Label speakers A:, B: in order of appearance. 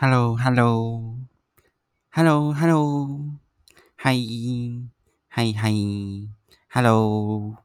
A: Hello, hello. Hello, hello. Hi. Hi, hi. Hello.